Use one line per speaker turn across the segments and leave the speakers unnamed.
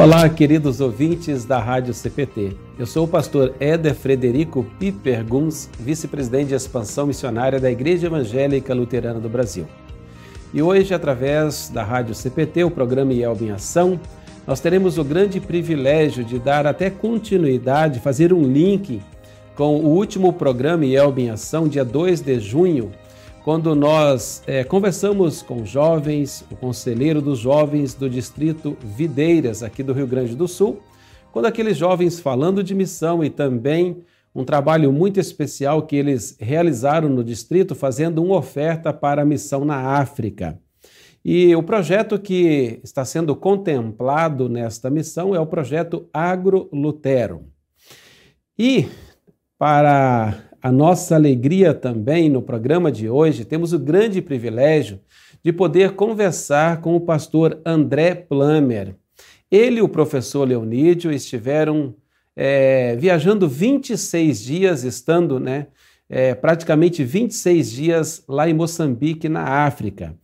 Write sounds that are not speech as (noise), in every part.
Olá, queridos ouvintes da Rádio CPT. Eu sou o pastor Éder Frederico Piper Guns, vice-presidente de expansão missionária da Igreja Evangélica Luterana do Brasil. E hoje, através da Rádio CPT, o programa IELB em Ação, nós teremos o grande privilégio de dar até continuidade, fazer um link com o último programa IELB em Ação, dia 2 de junho, quando nós é, conversamos com jovens, o conselheiro dos jovens do distrito Videiras, aqui do Rio Grande do Sul, quando aqueles jovens falando de missão e também um trabalho muito especial que eles realizaram no distrito, fazendo uma oferta para a missão na África. E o projeto que está sendo contemplado nesta missão é o projeto Agro Lutero. E para a nossa alegria também no programa de hoje, temos o grande privilégio de poder conversar com o pastor André Plummer. Ele e o professor Leonídio estiveram é, viajando 26 dias, estando né, é, praticamente 26 dias lá em Moçambique, na África.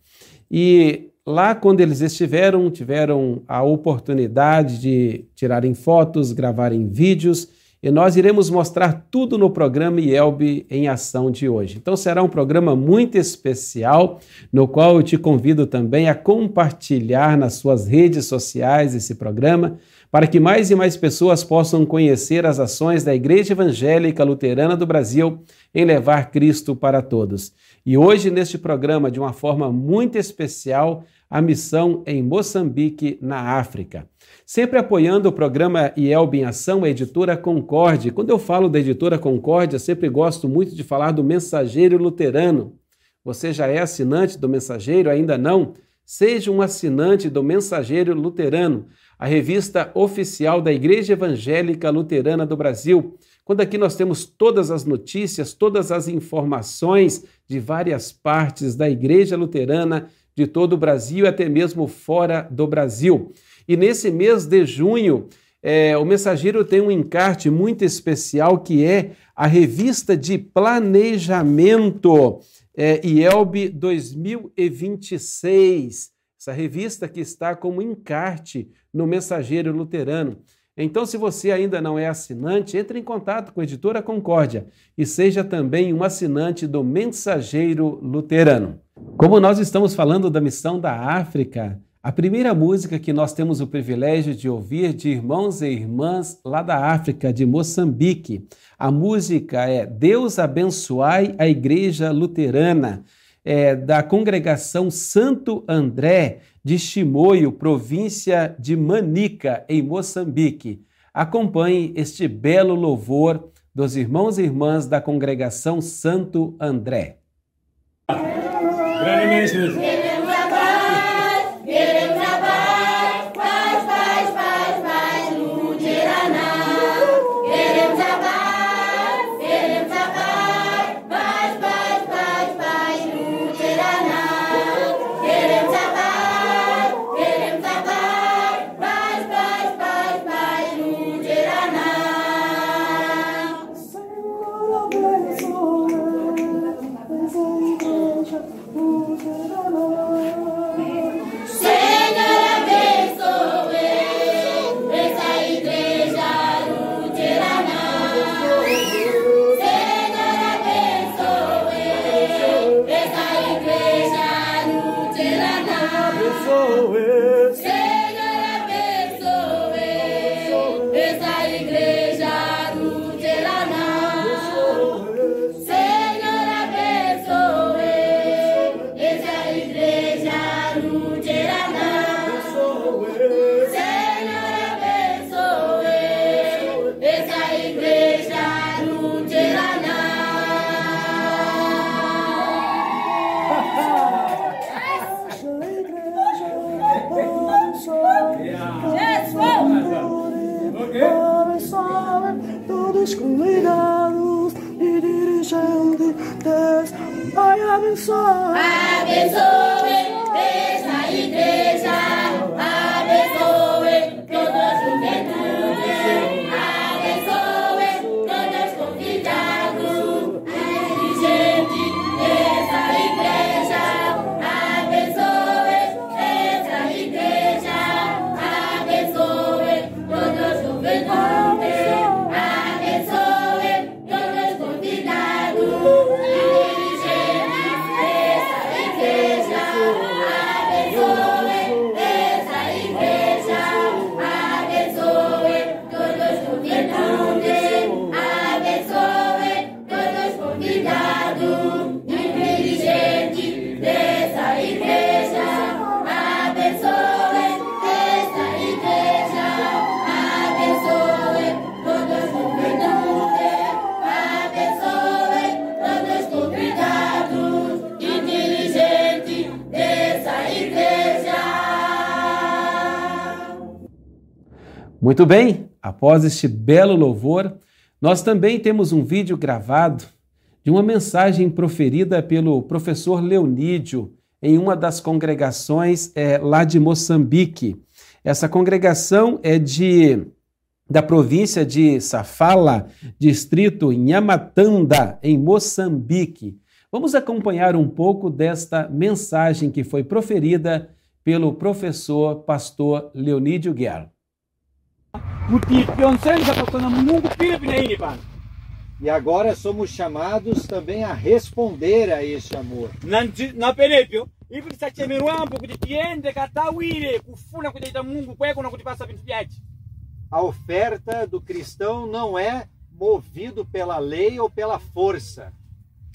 E lá, quando eles estiveram, tiveram a oportunidade de tirarem fotos, gravarem vídeos e nós iremos mostrar tudo no programa IELB em ação de hoje. Então será um programa muito especial, no qual eu te convido também a compartilhar nas suas redes sociais esse programa, para que mais e mais pessoas possam conhecer as ações da Igreja Evangélica Luterana do Brasil em levar Cristo para todos. E hoje, neste programa, de uma forma muito especial, a missão em Moçambique, na África. Sempre apoiando o programa IELB em Ação, a editora Concórdia. Quando eu falo da editora Concórdia, sempre gosto muito de falar do Mensageiro Luterano. Você já é assinante do Mensageiro? Ainda não? Seja um assinante do Mensageiro Luterano, a revista oficial da Igreja Evangélica Luterana do Brasil. Quando aqui nós temos todas as notícias, todas as informações de várias partes da Igreja Luterana de todo o Brasil e até mesmo fora do Brasil. E nesse mês de junho, é, o mensageiro tem um encarte muito especial que é a revista de planejamento é, IELB 2026. Essa revista que está como encarte no Mensageiro Luterano. Então, se você ainda não é assinante, entre em contato com a editora Concórdia e seja também um assinante do Mensageiro Luterano. Como nós estamos falando da missão da África, a primeira música que nós temos o privilégio de ouvir de irmãos e irmãs lá da África, de Moçambique. A música é Deus abençoai a Igreja Luterana, é, da congregação Santo André de Chimoio, província de Manica, em Moçambique. Acompanhe este belo louvor dos irmãos e irmãs da congregação Santo André. Grande
cuidado oh it.
Muito bem, após este belo louvor, nós também temos um vídeo gravado de uma mensagem proferida pelo professor Leonídio em uma das congregações é, lá de Moçambique. Essa congregação é de da província de Safala, distrito Nhamatanda, em Moçambique. Vamos acompanhar um pouco desta mensagem que foi proferida pelo professor pastor Leonídio Guerra.
E agora somos chamados também a responder a este amor. A oferta do cristão não é movido pela lei ou pela força.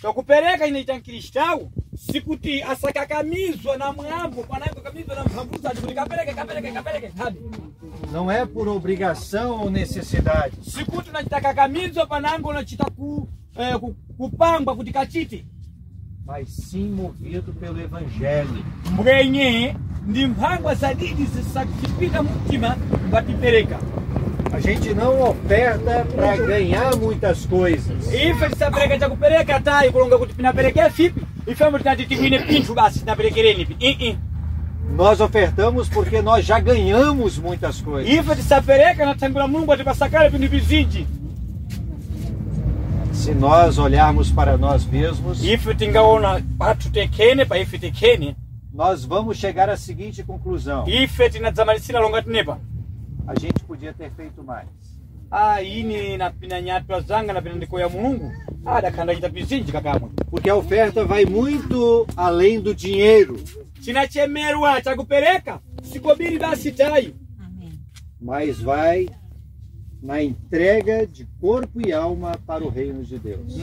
Takupereka inaita mkristau sikuti asakakamizwa na mwambo panaikakamizwa na mphambuzaji kuti kapereke kapereke kapereke habi
Não é por obrigação ou necessidade.
sikuti unachita kakamizwa panango unachita ku, eh, ku, kupangwa kuti kachite
mas sim movido pelo Evangelho.
mbwenye ndi mphangwa zadidi zisakipita mumtima ngatipereka
A gente não oferta para ganhar muitas coisas.
ife tisapereka chakupereka tayi kulonga kuti pinapereke fipi ifemo tinati tigwine pinthu basi tinaperekereni pi ii
Nós ofertamos porque nós já ganhamos muitas coisas.
ife tisapereka nathangula mulungu atipasakale pinthu vizinji
Se nós olharmos para nós mesmos,
ife tingaona pathu tekhene pa ife tekhene
nós vamos chegar à seguinte conclusão:
ife tinadzamalisira longa tinepa
a gente podia ter feito mais.
ah ini napina nyatwa zanga napina ndikoya mulungu adakhanda chita vizinji kakamwe
Porque a oferta vai muito além do dinheiro,
chinachemerwa chakupereka sikobiri basi tayi
mas vai na entrega de corpo e alma para o reino de Deus.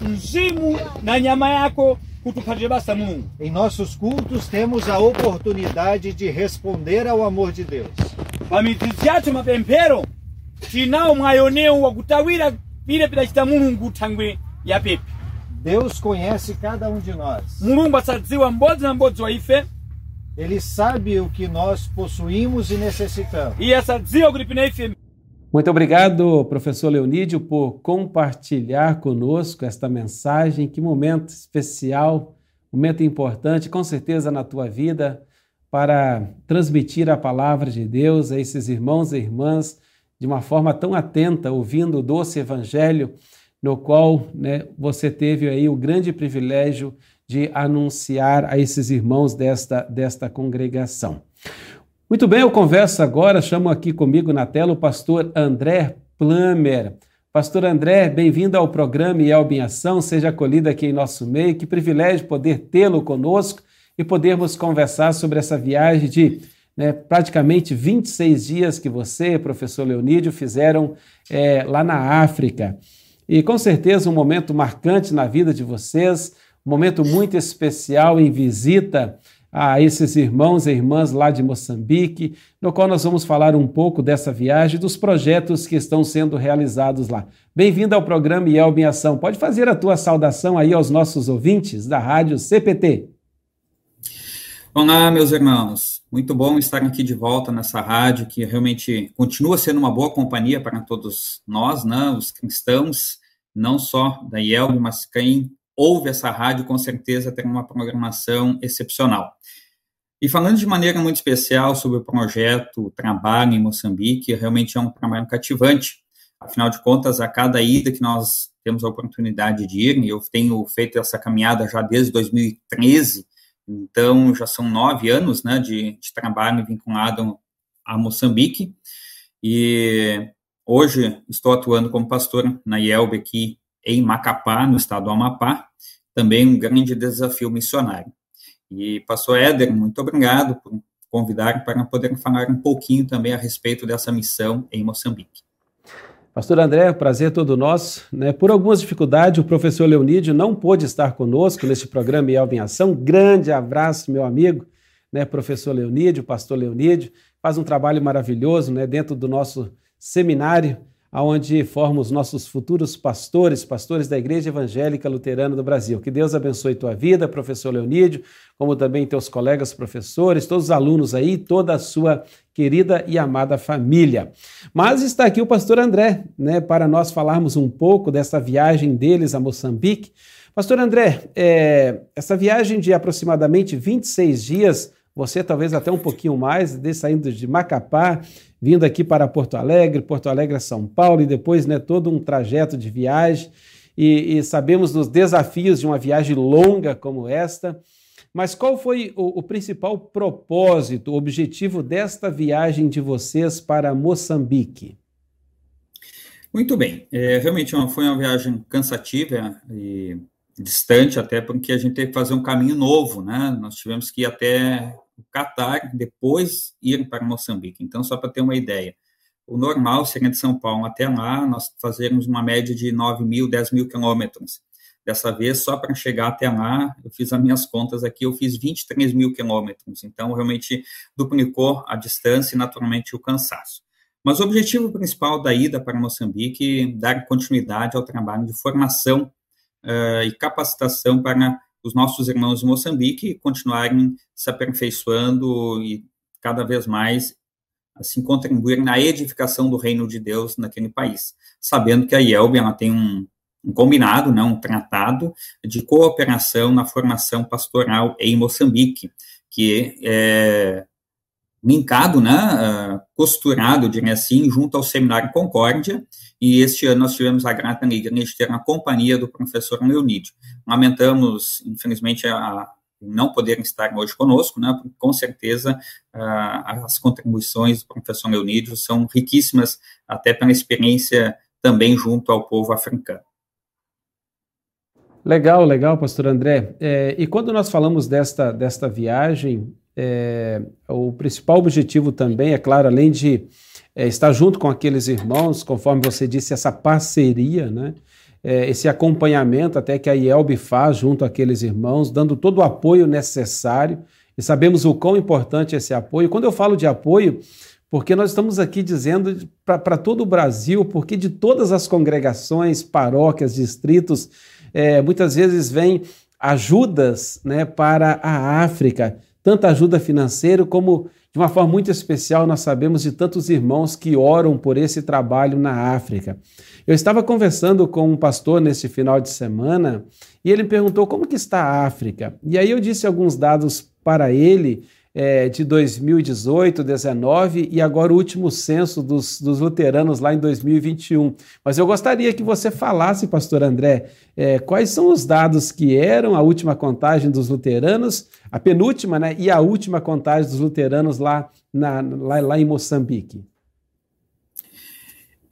mzimu na nyama yako
Em nossos cultos temos a oportunidade de responder ao amor de Deus. Deus conhece cada um de nós. Ele sabe o que nós possuímos e necessitamos.
Muito obrigado, professor Leonídio, por compartilhar conosco esta mensagem. Que momento especial, momento importante, com certeza, na tua vida, para transmitir a palavra de Deus a esses irmãos e irmãs de uma forma tão atenta, ouvindo o doce evangelho, no qual né, você teve aí o grande privilégio de anunciar a esses irmãos desta, desta congregação. Muito bem, eu converso agora, chamo aqui comigo na tela o pastor André Plamer. Pastor André, bem-vindo ao programa Yelb em Ação, seja acolhido aqui em nosso meio. Que privilégio poder tê-lo conosco e podermos conversar sobre essa viagem de né, praticamente 26 dias que você, professor Leonídio, fizeram é, lá na África. E com certeza um momento marcante na vida de vocês, um momento muito especial em visita a esses irmãos e irmãs lá de Moçambique, no qual nós vamos falar um pouco dessa viagem, dos projetos que estão sendo realizados lá. Bem-vindo ao programa Yelb em Ação. Pode fazer a tua saudação aí aos nossos ouvintes da Rádio CPT.
Olá, meus irmãos. Muito bom estar aqui de volta nessa rádio que realmente continua sendo uma boa companhia para todos nós, né, os cristãos, não só da IELB, mas quem ouve essa rádio com certeza tem uma programação excepcional. E falando de maneira muito especial sobre o projeto Trabalho em Moçambique, realmente é um trabalho cativante. Afinal de contas, a cada ida que nós temos a oportunidade de ir, e eu tenho feito essa caminhada já desde 2013, então já são nove anos né, de, de trabalho vinculado a Moçambique, e hoje estou atuando como pastor na IELB aqui em Macapá, no estado do Amapá, também um grande desafio missionário. E, pastor Éder, muito obrigado por convidar para poder falar um pouquinho também a respeito dessa missão em Moçambique.
Pastor André, prazer todo nosso. Né? Por algumas dificuldades, o professor Leonídio não pôde estar conosco neste programa Elvin Ação. Grande abraço, meu amigo, né? professor Leonídio, pastor Leonídio. Faz um trabalho maravilhoso né? dentro do nosso seminário aonde formos nossos futuros pastores, pastores da Igreja Evangélica Luterana do Brasil. Que Deus abençoe tua vida, professor Leonídio, como também teus colegas professores, todos os alunos aí, toda a sua querida e amada família. Mas está aqui o pastor André, né, para nós falarmos um pouco dessa viagem deles a Moçambique. Pastor André, é, essa viagem de aproximadamente 26 dias, você talvez até um pouquinho mais, de saindo de Macapá, vindo aqui para Porto Alegre, Porto Alegre a São Paulo e depois né, todo um trajeto de viagem. E, e, sabemos dos desafios de uma viagem longa como esta. Mas qual foi o, o principal propósito, o objetivo desta viagem de vocês para Moçambique?
Muito bem. É, realmente uma, foi uma viagem cansativa e distante, até porque a gente teve que fazer um caminho novo, né? Nós tivemos que ir até o Catar, depois ir para Moçambique. Então, só para ter uma ideia, o normal seria de São Paulo até lá, nós fazermos uma média de 9 mil, 10 mil quilômetros. Dessa vez, só para chegar até lá, eu fiz as minhas contas aqui, eu fiz 23 mil quilômetros. Então, realmente duplicou a distância e, naturalmente, o cansaço. Mas o objetivo principal da ida para Moçambique é dar continuidade ao trabalho de formação uh, e capacitação para os nossos irmãos de Moçambique continuarem se aperfeiçoando e cada vez mais assim contribuir na edificação do reino de Deus naquele país, sabendo que a IELB ela tem um, um combinado, né, um tratado de cooperação na formação pastoral em Moçambique, que é linkado, né, uh, costurado, diria assim, junto ao Seminário Concórdia, e este ano nós tivemos a grata alegria de ter a companhia do professor Leonídio. Lamentamos, infelizmente, a, não poderem estar hoje conosco, né, com certeza uh, as contribuições do professor Leonídio são riquíssimas, até pela experiência também junto ao povo africano.
Legal, legal, pastor André. É, e quando nós falamos desta, desta viagem, é, o principal objetivo também, é claro, além de é, estar junto com aqueles irmãos, conforme você disse, essa parceria, né? É, esse acompanhamento até que a IELB faz junto àqueles irmãos, dando todo o apoio necessário, e sabemos o quão importante é esse apoio. Quando eu falo de apoio, porque nós estamos aqui dizendo para todo o Brasil, porque de todas as congregações, paróquias, distritos, é, muitas vezes vem ajudas né, para a África tanta ajuda financeira, como de uma forma muito especial nós sabemos de tantos irmãos que oram por esse trabalho na África. Eu estava conversando com um pastor nesse final de semana e ele me perguntou como que está a África. E aí eu disse alguns dados para ele é, de 2018, 19 e agora o último censo dos, dos, luteranos lá em 2021. Mas eu gostaria que você falasse, pastor André, é, quais são os dados que eram a última contagem dos luteranos, a penúltima né, e a última contagem dos luteranos lá, na, lá, lá em Moçambique.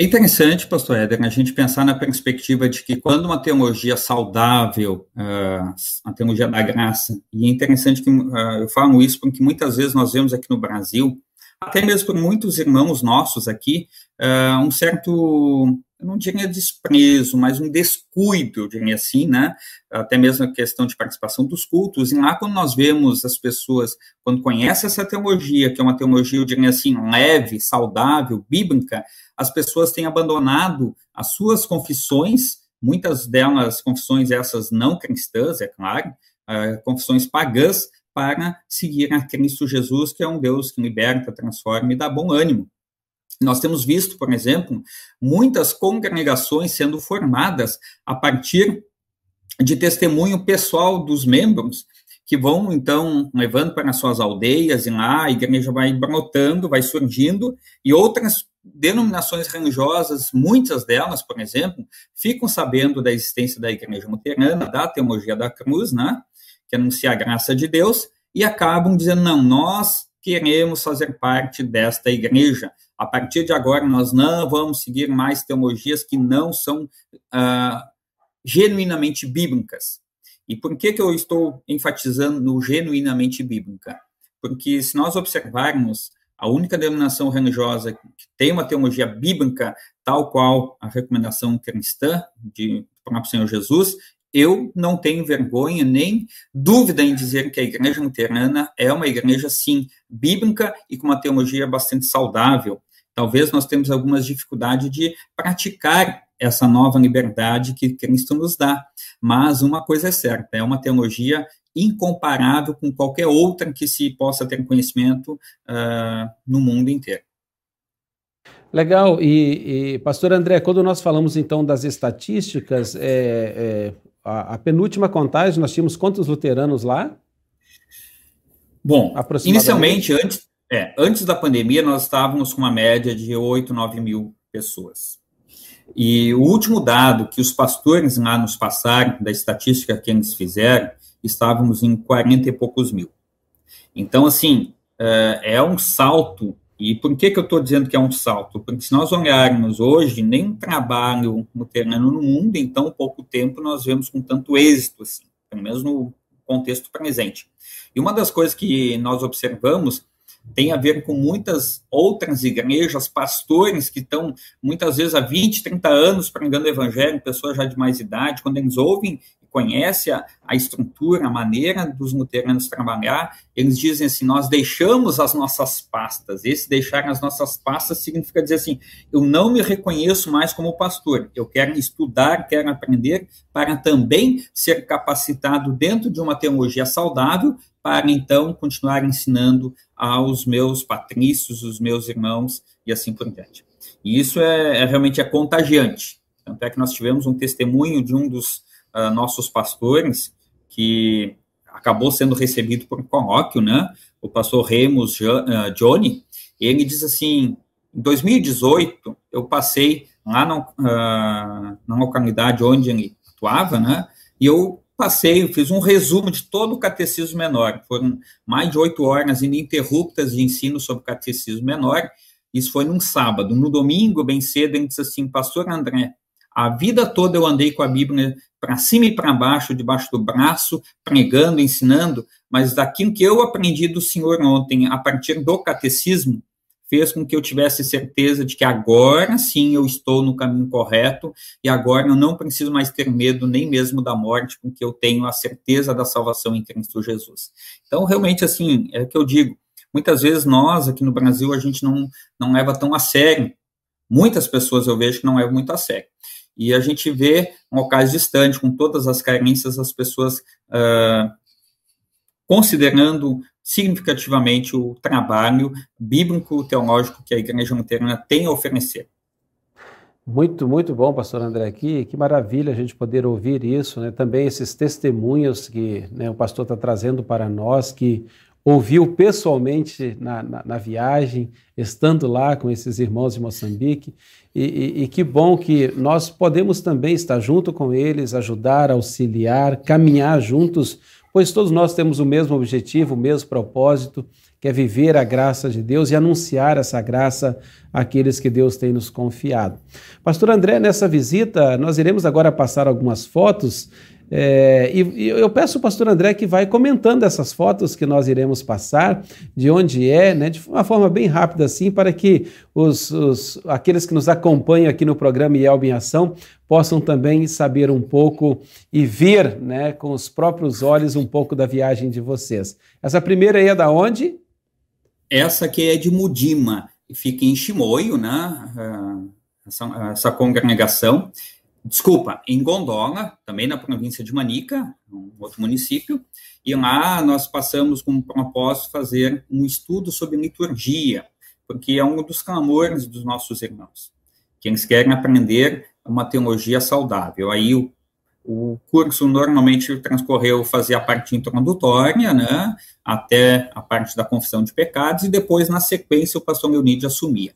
É interessante, pastor Éder, a gente pensar na perspectiva de que quando uma teologia saudável, uh, a teologia da graça, e é interessante que uh, eu falo isso porque muitas vezes nós vemos aqui no Brasil, até mesmo por muitos irmãos nossos aqui, uh, um certo eu não diria desprezo, mas um descuido, eu diria assim, né? Até mesmo a questão de participação dos cultos. E lá, quando nós vemos as pessoas, quando conhecem essa teologia, que é uma teologia, eu diria assim, leve, saudável, bíblica, as pessoas têm abandonado as suas confissões, muitas delas confissões essas não cristãs, é claro, uh, confissões pagãs, para seguir a Cristo Jesus, que é um Deus que liberta, transforma e dá bom ânimo. Nós temos visto, por exemplo, muitas congregações sendo formadas a partir de testemunho pessoal dos membros, que vão, então, levando para suas aldeias, e lá a igreja vai brotando, vai surgindo, e outras denominações religiosas, muitas delas, por exemplo, ficam sabendo da existência da igreja luterana, da teologia da cruz, né, que anuncia a graça de Deus, e acabam dizendo, não, nós queremos fazer parte desta igreja, a partir de agora, nós não vamos seguir mais teologias que não são uh, genuinamente bíblicas. E por que, que eu estou enfatizando no genuinamente bíblica? Porque se nós observarmos, a única denominação religiosa que tem uma teologia bíblica tal qual a recomendação cristã de próprio Senhor Jesus, eu não tenho vergonha nem dúvida em dizer que a igreja luterana é uma igreja, sim, bíblica e com uma teologia bastante saudável. Talvez nós temos algumas dificuldades de praticar essa nova liberdade que Cristo nos dá. Mas uma coisa é certa, é uma teologia incomparável com qualquer outra que se possa ter conhecimento uh, no mundo inteiro.
Legal. E, e, pastor André, quando nós falamos então das estatísticas, é, é, a, a, penúltima contagem, nós tínhamos quantos luteranos lá?
Bom, inicialmente, antes, é, antes da pandemia, nós estávamos com uma média de 8, 9 mil pessoas. E o último dado que os pastores lá nos passaram, da estatística que eles fizeram, estávamos em 40 e poucos mil. Então, assim, é, é um salto. E por que, que eu estou dizendo que é um salto? Porque se nós olharmos hoje, nem trabalho luterano no mundo, em tão pouco tempo nós vemos com tanto êxito, assim, pelo menos no contexto presente. E uma das coisas que nós observamos tem a ver com muitas outras igrejas, pastores que estão muitas vezes há 20, 30 anos pregando o evangelho, pessoas já de mais idade, quando eles ouvem conhece a, a estrutura, a maneira dos luteranos trabalhar, eles dizem assim: nós deixamos as nossas pastas. Esse deixar as nossas pastas significa dizer assim: eu não me reconheço mais como pastor, eu quero estudar, quero aprender para também ser capacitado dentro de uma teologia saudável, para então continuar ensinando aos meus patrícios, os meus irmãos e assim por diante. E isso é, é realmente é contagiante. Tanto é que nós tivemos um testemunho de um dos uh, nossos pastores, que acabou sendo recebido por um colóquio, né? O pastor Remus Johnny, ele diz assim: em 2018, eu passei lá no, uh, na localidade onde ele atuava, né? E eu passei, fiz um resumo de todo o catecismo menor. Foram mais de oito horas ininterruptas de ensino sobre catecismo menor. Isso foi num sábado. No domingo, bem cedo, ele disse assim: Pastor André, a vida toda eu andei com a Bíblia para cima e para baixo, debaixo do braço, pregando, ensinando, mas daquilo que eu aprendi do Senhor ontem, a partir do catecismo, fez com que eu tivesse certeza de que agora sim eu estou no caminho correto e agora eu não preciso mais ter medo nem mesmo da morte, porque eu tenho a certeza da salvação em Cristo Jesus. Então, realmente, assim, é o que eu digo. Muitas vezes nós, aqui no Brasil, a gente não, não leva tão a sério. Muitas pessoas eu vejo que não levam muito a sério. E a gente vê locais distantes, com todas as carências, as pessoas uh, considerando significativamente o trabalho bíblico-teológico que a Igreja Luterana tem a oferecer.
Muito, muito bom, pastor André, aqui. Que maravilha a gente poder ouvir isso, né? Também esses testemunhos que né, o pastor está trazendo para nós, que ouviu pessoalmente na, na, na, viagem, estando lá com esses irmãos de Moçambique. E, e, e, que bom que nós podemos também estar junto com eles, ajudar, auxiliar, caminhar juntos, pois todos nós temos o mesmo objetivo, o mesmo propósito, que é viver a graça de Deus e anunciar essa graça àqueles que Deus tem nos confiado. Pastor André, nessa visita, nós iremos agora passar algumas fotos é, e, e, eu peço ao pastor André que vai comentando essas fotos que nós iremos passar, de onde é, né, de uma forma bem rápida assim, para que os, os aqueles que nos acompanham aqui no programa IELB em Ação possam também saber um pouco e ver né, com os próprios olhos um pouco da viagem de vocês. Essa primeira aí é da onde?
Essa aqui é de Mudima, fica em Chimoio, né, essa, essa congregação desculpa, em Gondola, também na província de Manica, um outro município, e lá nós passamos com o propósito fazer um estudo sobre liturgia, porque é um dos clamores dos nossos irmãos, que eles querem aprender uma teologia saudável. Aí o o curso normalmente transcorreu fazer a parte introdutória, né, até a parte da confissão de pecados, e depois, na sequência, o pastor Leonide assumia.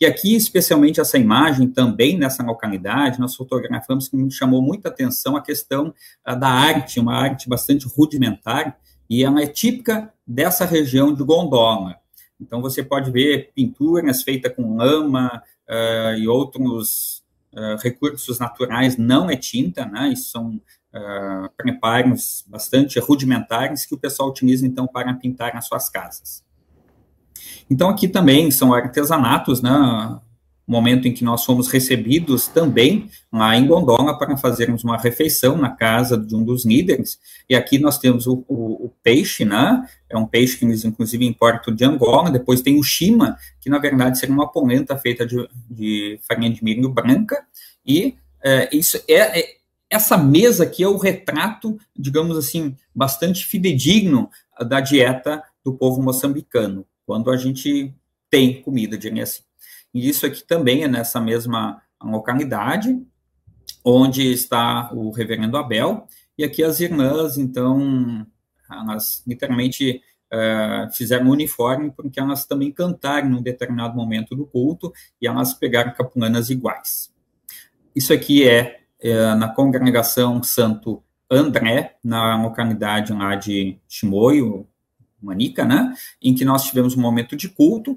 E aqui, especialmente essa imagem, também nessa localidade, nós fotografamos que me chamou muita atenção a questão uh, da arte, uma arte bastante rudimentar, e ela é típica dessa região de Gondola. Então, você pode ver pinturas feitas com lama uh, e outros uh, recursos naturais não é tinta, né? Isso são uh, preparos bastante rudimentares que o pessoal utiliza, então, para pintar as suas casas. Então, aqui também são artesanatos, né? Momento em que nós fomos recebidos também lá em Gondola para fazermos uma refeição na casa de um dos líderes. E aqui nós temos o, o, o peixe, né? É um peixe que eles, inclusive, importam de Angola. Depois tem o chima, que na verdade seria uma polenta feita de, de farinha de milho branca. E é, isso é, é, essa mesa aqui é o retrato, digamos assim, bastante fidedigno da dieta do povo moçambicano, quando a gente tem comida, diria assim. E isso aqui também é nessa mesma localidade, onde está o reverendo Abel, e aqui as irmãs, então, elas literalmente uh, fizeram um uniforme porque elas também cantaram num determinado momento do culto e elas pegaram capulanas iguais. Isso aqui é, é na congregação Santo André, na localidade lá de Chimoio, Manica, né, em que nós tivemos um momento de culto,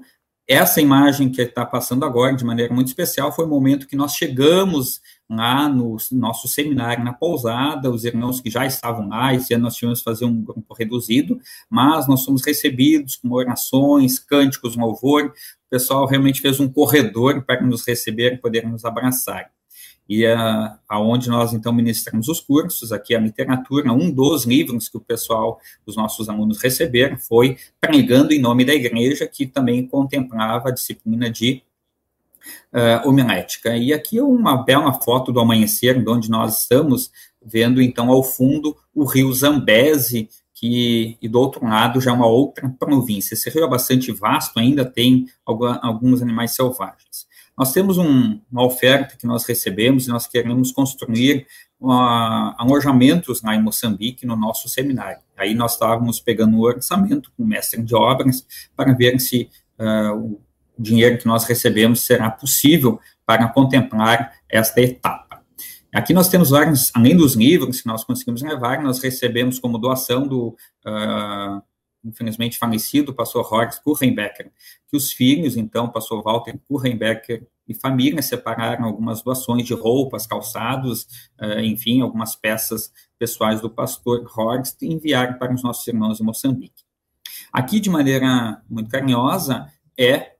essa imagem que está passando agora, de maneira muito especial, foi o momento que nós chegamos lá no nosso seminário na pousada, os irmãos que já estavam lá, esse ano nós tivemos que fazer um grupo reduzido, mas nós fomos recebidos com orações, cânticos, louvor, o pessoal realmente fez um corredor para nos receber e poder nos abraçar e a, aonde nós então ministramos os cursos, aqui a literatura, um dos livros que o pessoal, os nossos alunos receberam foi Pregando em Nome da Igreja, que também contemplava a disciplina de uh, homilética. E aqui é uma bela foto do amanhecer, de onde nós estamos, vendo então ao fundo o rio Zambeze, que, e do outro lado já uma outra província. Esse rio é bastante vasto, ainda tem alguns animais selvagens. Nós temos um, uma oferta que nós recebemos e nós queremos construir alojamentos lá em Moçambique, no nosso seminário. Aí nós estávamos pegando o orçamento com o mestre de obras para ver se uh, o dinheiro que nós recebemos será possível para contemplar esta etapa. Aqui nós temos vários, além dos livros que nós conseguimos levar, nós recebemos como doação do uh, infelizmente falecido, o pastor Horst Kurrenbecker, que os filhos, então, o pastor Walter Kurrenbecker e família separaram algumas doações de roupas, calçados, uh, enfim, algumas peças pessoais do pastor Horst e enviaram para os nossos irmãos em Moçambique. Aqui, de maneira muito carinhosa, é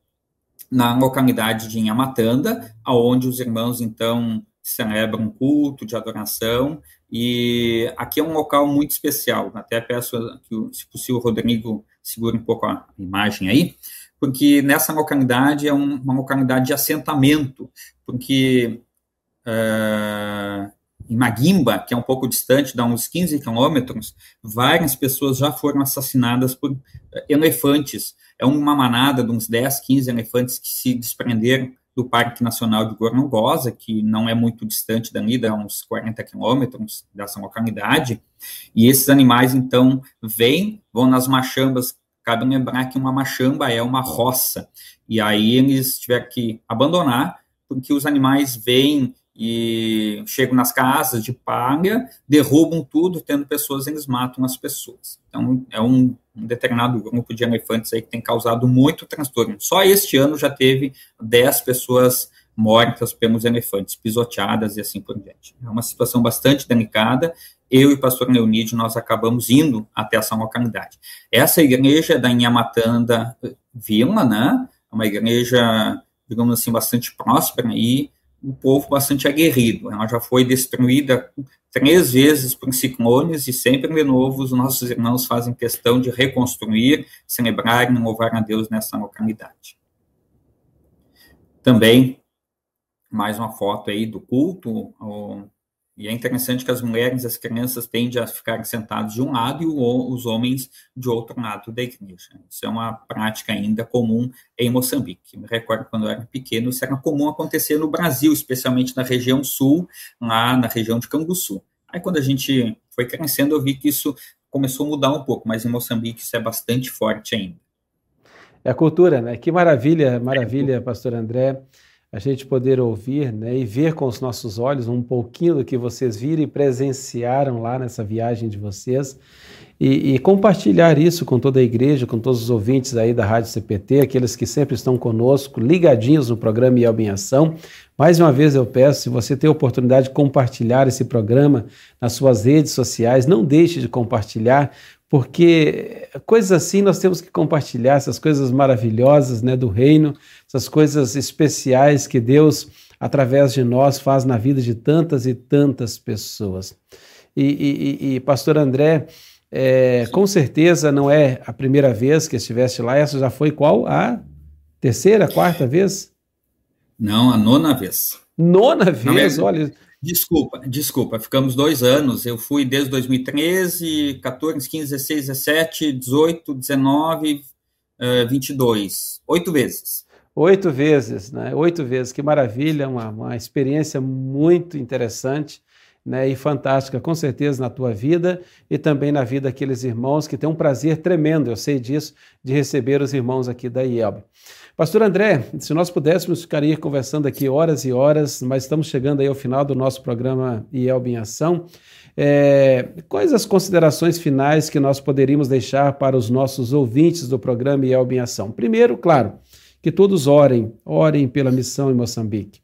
na localidade de Inhamatanda, aonde os irmãos, então, celebram um culto de adoração, e aqui é um local muito especial. Até peço que, se possível, o Rodrigo segure um pouco a imagem aí, porque nessa localidade é um, uma localidade de assentamento, porque uh, em Magimba, que é um pouco distante, dá uns 15 quilômetros, várias pessoas já foram assassinadas por elefantes. É uma manada de uns 10, 15 elefantes que se desprenderam do Parque Nacional de Gorgongosa, que não é muito distante dali, dá uns 40 quilômetros dessa localidade, e esses animais, então, vêm, vão nas machambas, cabe lembrar que uma machamba é uma roça, e aí eles tiveram que abandonar, porque os animais vêm e chegam nas casas de palha, derrubam tudo, tendo pessoas, eles matam as pessoas. Então, é um, um, determinado grupo de elefantes aí que tem causado muito transtorno. Só este ano já teve 10 pessoas mortas pelos elefantes, pisoteadas e assim por diante. É uma situação bastante delicada. Eu e o pastor Leonídio, nós acabamos indo até essa localidade. Essa igreja é da Inhamatanda Vila, né? É uma igreja, digamos assim, bastante próspera e um povo bastante aguerrido. Ela já foi destruída três vezes por ciclones e sempre de novo os nossos irmãos fazem questão de reconstruir, celebrar e louvar a Deus nessa localidade. Também mais uma foto aí do culto, e é interessante que as mulheres e as crianças tendem a ficar sentados de um lado e os homens de outro lado da igreja. Isso é uma prática ainda comum em Moçambique. Me recordo quando eu era pequeno, isso era comum acontecer no Brasil, especialmente na região sul, lá na região de Canguçu. Aí quando a gente foi crescendo, eu vi que isso começou a mudar um pouco, mas em Moçambique isso é bastante forte ainda.
É a cultura, né? Que maravilha, maravilha, pastor André a gente poder ouvir né, e ver com os nossos olhos um pouquinho do que vocês viram e presenciaram lá nessa viagem de vocês e, e, compartilhar isso com toda a igreja, com todos os ouvintes aí da Rádio CPT, aqueles que sempre estão conosco, ligadinhos no programa Ielba em Ação. Mais uma vez eu peço, se você tem a oportunidade de compartilhar esse programa nas suas redes sociais, não deixe de compartilhar, porque coisas assim nós temos que compartilhar, essas coisas maravilhosas né, do reino, essas coisas especiais que Deus, através de nós, faz na vida de tantas e tantas pessoas. E, e, e pastor André, é, com certeza não é a primeira vez que estiveste lá, essa já foi qual? A terceira, quarta vez?
Não, a nona vez.
Nona vez,
Não,
olha.
Desculpa, desculpa, ficamos dois anos. Eu fui desde 2013, 14, 15, 16, 17, 18, 19, uh, 22. Oito vezes.
Oito vezes, né? Oito vezes, que maravilha, uma, uma experiência muito interessante né, e fantástica, com certeza, na tua vida e também na vida daqueles irmãos que têm um prazer tremendo, eu sei disso, de receber os irmãos aqui da IELB. Pastor André, se nós pudéssemos ficaria conversando aqui horas e horas, mas estamos chegando aí ao final do nosso programa IELB em Ação. É, quais as considerações finais que nós poderíamos deixar para os nossos ouvintes do programa IELB em Ação? Primeiro, claro, que todos orem, orem pela missão em Moçambique.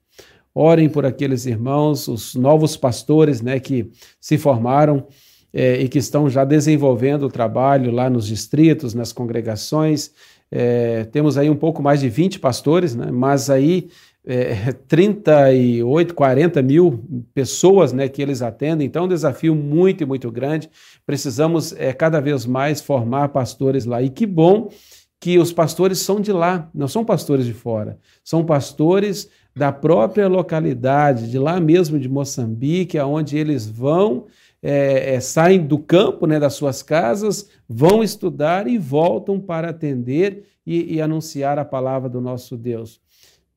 Orem por aqueles irmãos, os novos pastores né, que se formaram é, e que estão já desenvolvendo o trabalho lá nos distritos, nas congregações. É, temos aí um pouco mais de 20 pastores, né, mas aí é, (laughs) 38, 40 mil pessoas né, que eles atendem, então é um desafio muito muito grande. Precisamos é, cada vez mais formar pastores lá. E que bom que os pastores são de lá, não são pastores de fora, são pastores da própria localidade, de lá mesmo de Moçambique, aonde eles vão, é, é, saem do campo, né, das suas casas, vão estudar e voltam para atender e, e anunciar a palavra do nosso Deus.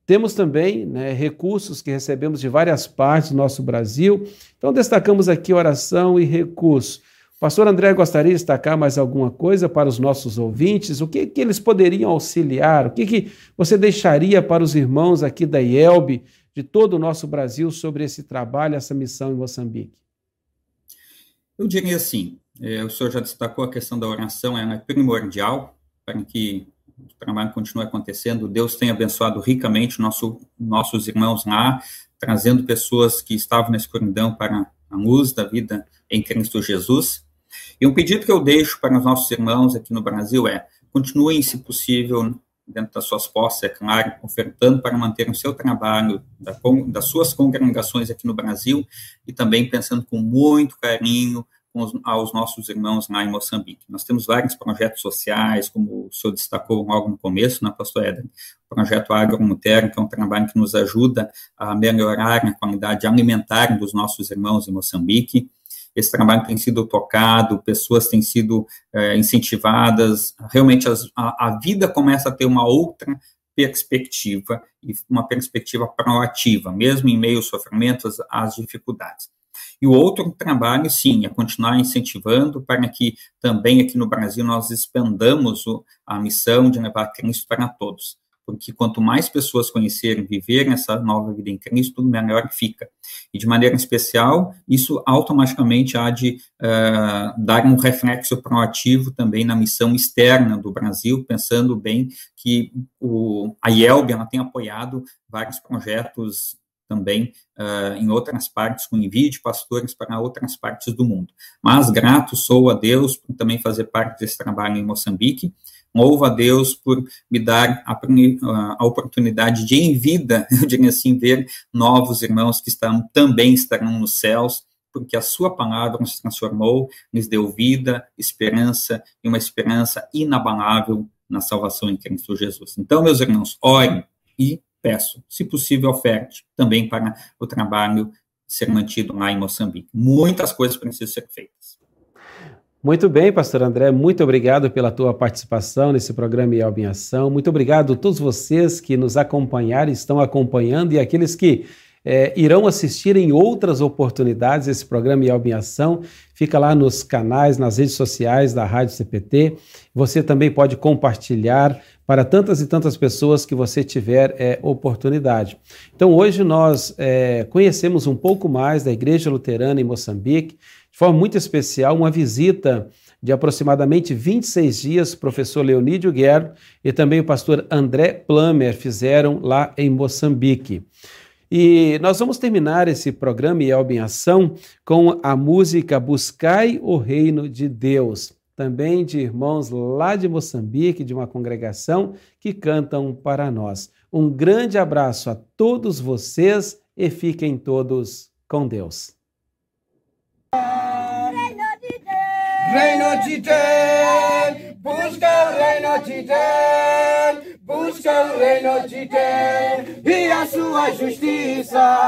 Temos também né, recursos que recebemos de várias partes do nosso Brasil, então destacamos aqui oração e recurso. Pastor André gostaria de destacar mais alguma coisa para os nossos ouvintes? O que, que eles poderiam auxiliar? O que, que você deixaria para os irmãos aqui da IELB, de todo o nosso Brasil, sobre esse trabalho, essa missão em Moçambique?
Eu diria assim: é, o senhor já destacou a questão da oração, ela é primordial para que o trabalho continue acontecendo. Deus tem abençoado ricamente nosso, nossos irmãos lá, trazendo pessoas que estavam na escuridão para a luz da vida em Cristo Jesus. E um pedido que eu deixo para os nossos irmãos aqui no Brasil é: continuem, se possível, dentro das suas posses, é claro, ofertando para manter o seu trabalho, da, das suas congregações aqui no Brasil, e também pensando com muito carinho os, aos nossos irmãos lá em Moçambique. Nós temos vários projetos sociais, como o senhor destacou logo no começo, na né, Pastor Éden, o projeto Agromuterno, que é um trabalho que nos ajuda a melhorar a qualidade alimentar dos nossos irmãos em Moçambique esse trabalho tem sido tocado, pessoas têm sido é, incentivadas, realmente as, a, a vida começa a ter uma outra perspectiva e uma perspectiva proativa, mesmo em meio aos sofrimentos, às dificuldades. E o outro trabalho, sim, é continuar incentivando para que também aqui no Brasil nós expandamos a missão de levar Cristo para todos porque quanto mais pessoas conhecerem, viverem essa nova vida em Cristo, melhor fica. E de maneira especial, isso automaticamente há de uh, dar um reflexo proativo também na missão externa do Brasil, pensando bem que o, a IELB ela tem apoiado vários projetos também uh, em outras partes, com envio de pastores para outras partes do mundo. Mas grato sou a Deus por também fazer parte desse trabalho em Moçambique, Louvo a Deus por me dar a, a, oportunidade de, em vida, (laughs) eu diria assim, ver novos irmãos que estão, também estarão nos céus, porque a Sua palavra nos transformou, nos deu vida, esperança e uma esperança inabalável na salvação em Cristo Jesus. Então, meus irmãos, orem e peço, se possível, oferte também para o trabalho ser mantido lá em Moçambique. Muitas coisas precisam ser feitas.
Muito bem, pastor André, muito obrigado pela tua participação nesse programa IELB em Ação. Muito obrigado a todos vocês que nos acompanharam, estão acompanhando e aqueles que é, irão assistir em outras oportunidades esse programa IELB em Ação. Fica lá nos canais, nas redes sociais da Rádio CPT. Você também pode compartilhar para tantas e tantas pessoas que você tiver é, oportunidade. Então, hoje nós é, conhecemos um pouco mais da Igreja Luterana em Moçambique de forma muito especial, uma visita de aproximadamente 26 dias, professor Leonídio Guerra e também o pastor André Plummer fizeram lá em Moçambique. E nós vamos terminar esse programa Elbe em Ação com a música Buscai o Reino de Deus também de irmãos lá de Moçambique, de uma congregação que cantam para nós. Um grande abraço a todos vocês e fiquem todos com Deus.
Reino de Deus, busca o reino de Deus, busca o reino de Deus e a sua justiça.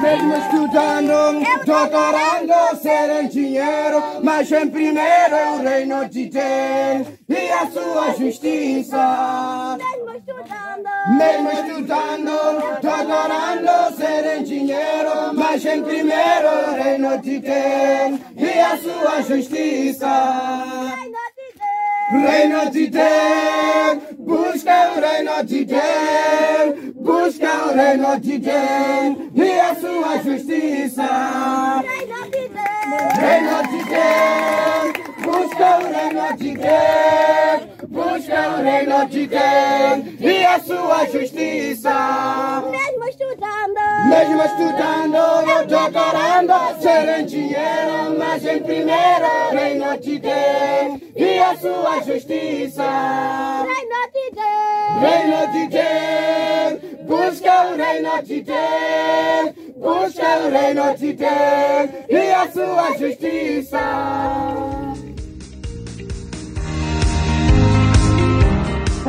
Mesmo estudando, doutorando, ser dinheiro, mas em primeiro é o reino de Deus e a sua justiça. Mesmo estudando, doutorando, ser dinheiro, mas em primeiro reino de Deus e a sua justiça. Reino de Deus, busca o reino de Deus, busca o reino de Deus e a sua justiça. Reino de Deus, busca o reino de Deus, busca o reino de Deus e a sua justiça.
Mesmo estudando,
Mesmo estudando, eu doutorando, ser em dinheiro, mas em primeiro reino de Deus e a sua justiça.
reino de Deus,
Reino de Deus, busca o reino de Deus, busca o reino de Deus e a sua justiça.